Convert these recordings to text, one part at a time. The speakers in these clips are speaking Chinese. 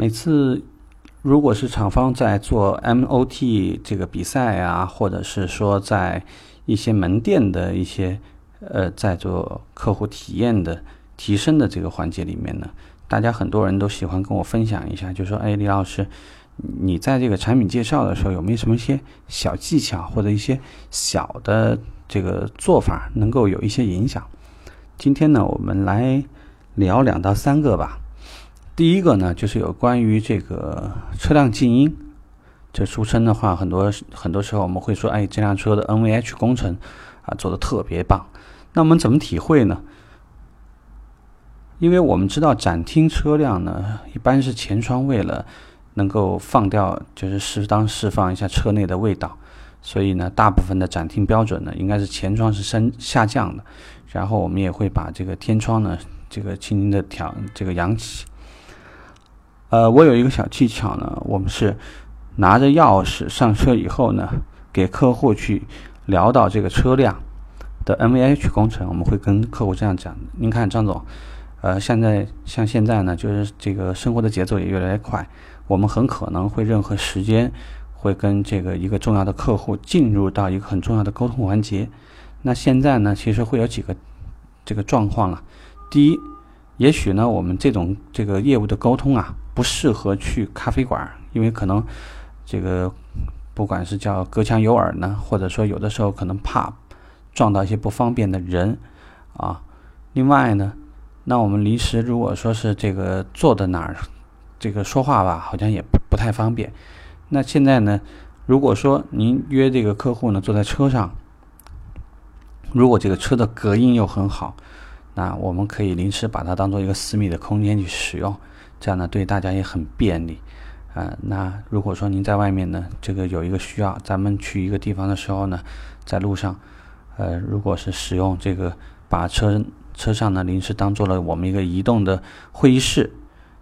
每次如果是厂方在做 MOT 这个比赛啊，或者是说在一些门店的一些呃在做客户体验的提升的这个环节里面呢，大家很多人都喜欢跟我分享一下，就说：“哎，李老师，你在这个产品介绍的时候有没有什么一些小技巧或者一些小的这个做法能够有一些影响？”今天呢，我们来聊两到三个吧。第一个呢，就是有关于这个车辆静音。这俗称的话，很多很多时候我们会说，哎，这辆车的 NVH 工程啊做的特别棒。那我们怎么体会呢？因为我们知道展厅车辆呢，一般是前窗为了能够放掉，就是适当释放一下车内的味道，所以呢，大部分的展厅标准呢，应该是前窗是升下降的，然后我们也会把这个天窗呢，这个轻轻的调这个扬起。呃，我有一个小技巧呢，我们是拿着钥匙上车以后呢，给客户去聊到这个车辆的 NVH 工程，我们会跟客户这样讲：您看，张总。呃，现在像现在呢，就是这个生活的节奏也越来越快，我们很可能会任何时间会跟这个一个重要的客户进入到一个很重要的沟通环节。那现在呢，其实会有几个这个状况了。第一，也许呢，我们这种这个业务的沟通啊，不适合去咖啡馆，因为可能这个不管是叫隔墙有耳呢，或者说有的时候可能怕撞到一些不方便的人啊。另外呢。那我们临时如果说是这个坐在哪儿，这个说话吧，好像也不不太方便。那现在呢，如果说您约这个客户呢坐在车上，如果这个车的隔音又很好，那我们可以临时把它当做一个私密的空间去使用，这样呢对大家也很便利。啊，那如果说您在外面呢，这个有一个需要，咱们去一个地方的时候呢，在路上，呃，如果是使用这个把车。车上呢，临时当做了我们一个移动的会议室。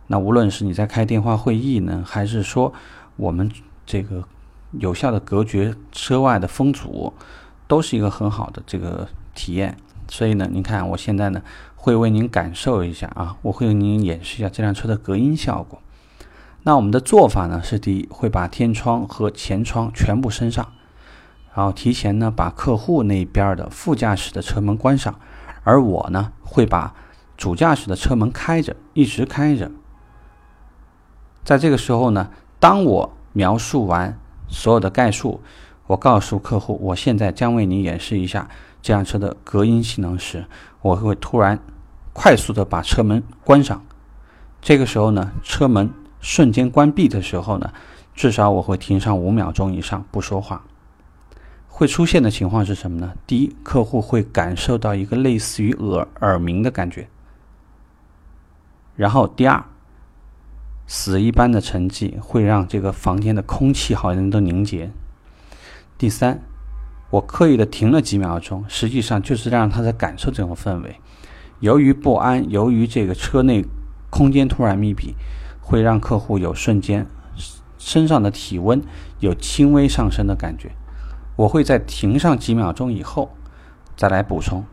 那无论是你在开电话会议呢，还是说我们这个有效的隔绝车外的风阻，都是一个很好的这个体验。所以呢，您看我现在呢，会为您感受一下啊，我会为您演示一下这辆车的隔音效果。那我们的做法呢，是第一，会把天窗和前窗全部升上，然后提前呢，把客户那边的副驾驶的车门关上。而我呢，会把主驾驶的车门开着，一直开着。在这个时候呢，当我描述完所有的概述，我告诉客户，我现在将为你演示一下这辆车的隔音性能时，我会突然快速的把车门关上。这个时候呢，车门瞬间关闭的时候呢，至少我会停上五秒钟以上不说话。会出现的情况是什么呢？第一，客户会感受到一个类似于耳耳鸣的感觉。然后，第二，死一般的沉寂会让这个房间的空气好像都凝结。第三，我刻意的停了几秒钟，实际上就是让他在感受这种氛围。由于不安，由于这个车内空间突然密闭，会让客户有瞬间身上的体温有轻微上升的感觉。我会在停上几秒钟以后，再来补充。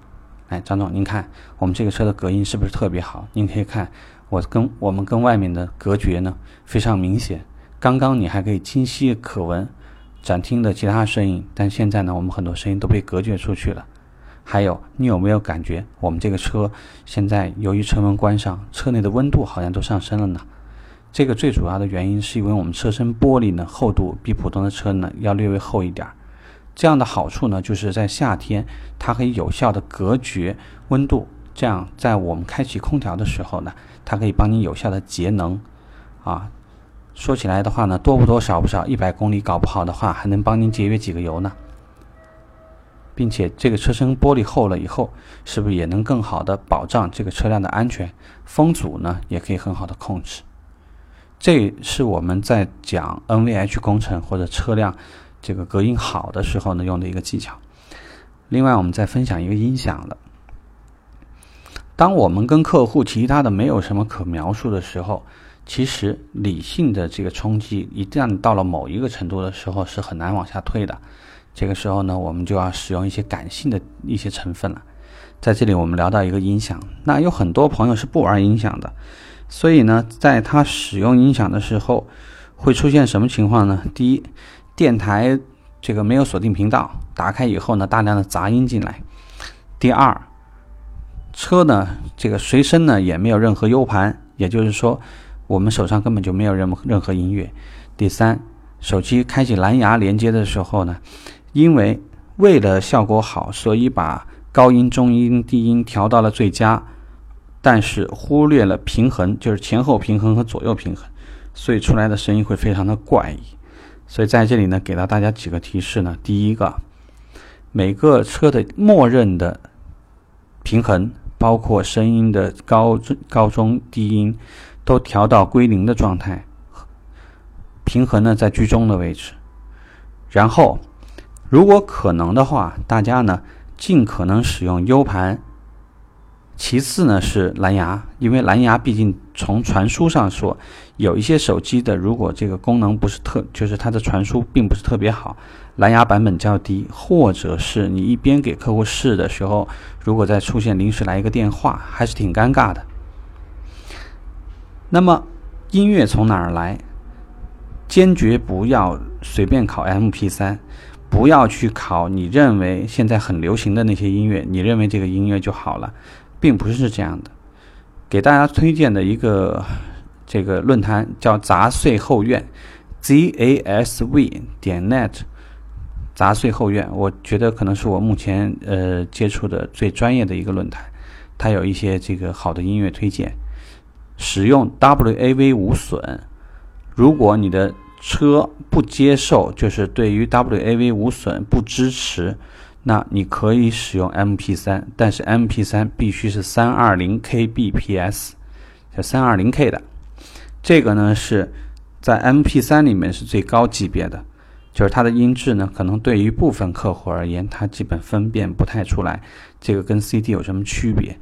哎，张总，您看我们这个车的隔音是不是特别好？您可以看我跟我们跟外面的隔绝呢非常明显。刚刚你还可以清晰可闻展厅的其他声音，但现在呢，我们很多声音都被隔绝出去了。还有，你有没有感觉我们这个车现在由于车门关上，车内的温度好像都上升了呢？这个最主要的原因是因为我们车身玻璃呢厚度比普通的车呢要略微厚一点儿。这样的好处呢，就是在夏天，它可以有效的隔绝温度。这样，在我们开启空调的时候呢，它可以帮你有效的节能。啊，说起来的话呢，多不多少不少，一百公里搞不好的话，还能帮您节约几个油呢。并且，这个车身玻璃厚了以后，是不是也能更好的保障这个车辆的安全？风阻呢，也可以很好的控制。这是我们在讲 NVH 工程或者车辆。这个隔音好的时候呢，用的一个技巧。另外，我们再分享一个音响的。当我们跟客户其他的没有什么可描述的时候，其实理性的这个冲击一旦到了某一个程度的时候，是很难往下退的。这个时候呢，我们就要使用一些感性的一些成分了。在这里，我们聊到一个音响，那有很多朋友是不玩音响的，所以呢，在他使用音响的时候，会出现什么情况呢？第一，电台这个没有锁定频道，打开以后呢，大量的杂音进来；第二，车呢这个随身呢也没有任何 U 盘，也就是说，我们手上根本就没有任任何音乐；第三，手机开启蓝牙连接的时候呢，因为为了效果好，所以把高音、中音、低音调到了最佳。但是忽略了平衡，就是前后平衡和左右平衡，所以出来的声音会非常的怪异。所以在这里呢，给到大家几个提示呢。第一个，每个车的默认的平衡，包括声音的高高中低音，都调到归零的状态，平衡呢在居中的位置。然后，如果可能的话，大家呢尽可能使用 U 盘。其次呢是蓝牙，因为蓝牙毕竟从传输上说，有一些手机的如果这个功能不是特，就是它的传输并不是特别好，蓝牙版本较低，或者是你一边给客户试的时候，如果再出现临时来一个电话，还是挺尴尬的。那么音乐从哪儿来？坚决不要随便考 MP3，不要去考你认为现在很流行的那些音乐，你认为这个音乐就好了。并不是这样的，给大家推荐的一个这个论坛叫杂碎后院，z a s v 点 net，杂碎后院，我觉得可能是我目前呃接触的最专业的一个论坛，它有一些这个好的音乐推荐，使用 WAV 无损，如果你的车不接受，就是对于 WAV 无损不支持。那你可以使用 MP3，但是 MP3 必须是 320kbps，就 320k 的。这个呢是在 MP3 里面是最高级别的，就是它的音质呢，可能对于部分客户而言，它基本分辨不太出来，这个跟 CD 有什么区别？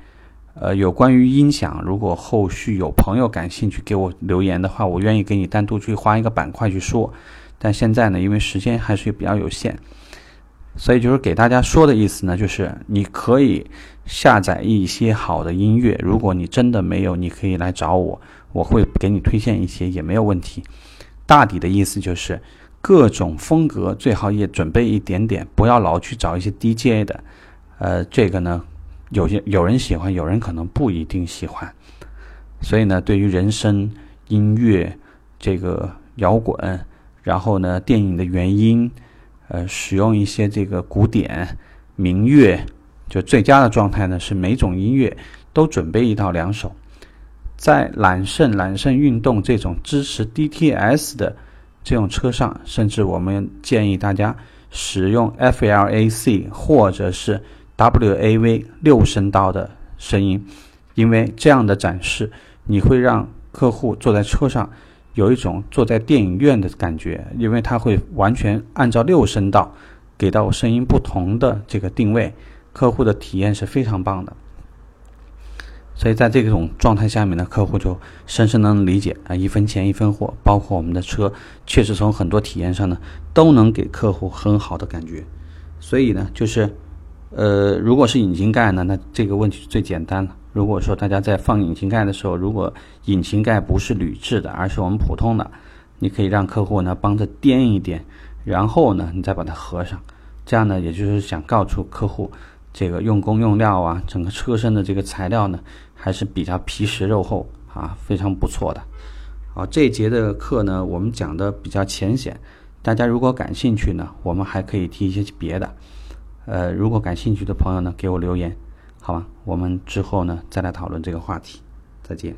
呃，有关于音响，如果后续有朋友感兴趣给我留言的话，我愿意给你单独去花一个板块去说。但现在呢，因为时间还是比较有限。所以就是给大家说的意思呢，就是你可以下载一些好的音乐。如果你真的没有，你可以来找我，我会给你推荐一些，也没有问题。大抵的意思就是各种风格最好也准备一点点，不要老去找一些 DJ 的。呃，这个呢，有些有人喜欢，有人可能不一定喜欢。所以呢，对于人声音乐、这个摇滚，然后呢，电影的原音。呃，使用一些这个古典民乐，就最佳的状态呢是每种音乐都准备一到两首。在揽胜、揽胜运动这种支持 DTS 的这种车上，甚至我们建议大家使用 FLAC 或者是 WAV 六声道的声音，因为这样的展示你会让客户坐在车上。有一种坐在电影院的感觉，因为它会完全按照六声道给到声音不同的这个定位，客户的体验是非常棒的。所以在这种状态下面呢，客户就深深能理解啊，一分钱一分货，包括我们的车，确实从很多体验上呢，都能给客户很好的感觉。所以呢，就是。呃，如果是引擎盖呢，那这个问题是最简单的。如果说大家在放引擎盖的时候，如果引擎盖不是铝制的，而是我们普通的，你可以让客户呢帮着掂一掂，然后呢你再把它合上。这样呢，也就是想告诉客户，这个用工用料啊，整个车身的这个材料呢还是比较皮实肉厚啊，非常不错的。好，这一节的课呢，我们讲的比较浅显，大家如果感兴趣呢，我们还可以提一些别的。呃，如果感兴趣的朋友呢，给我留言，好吧？我们之后呢再来讨论这个话题，再见。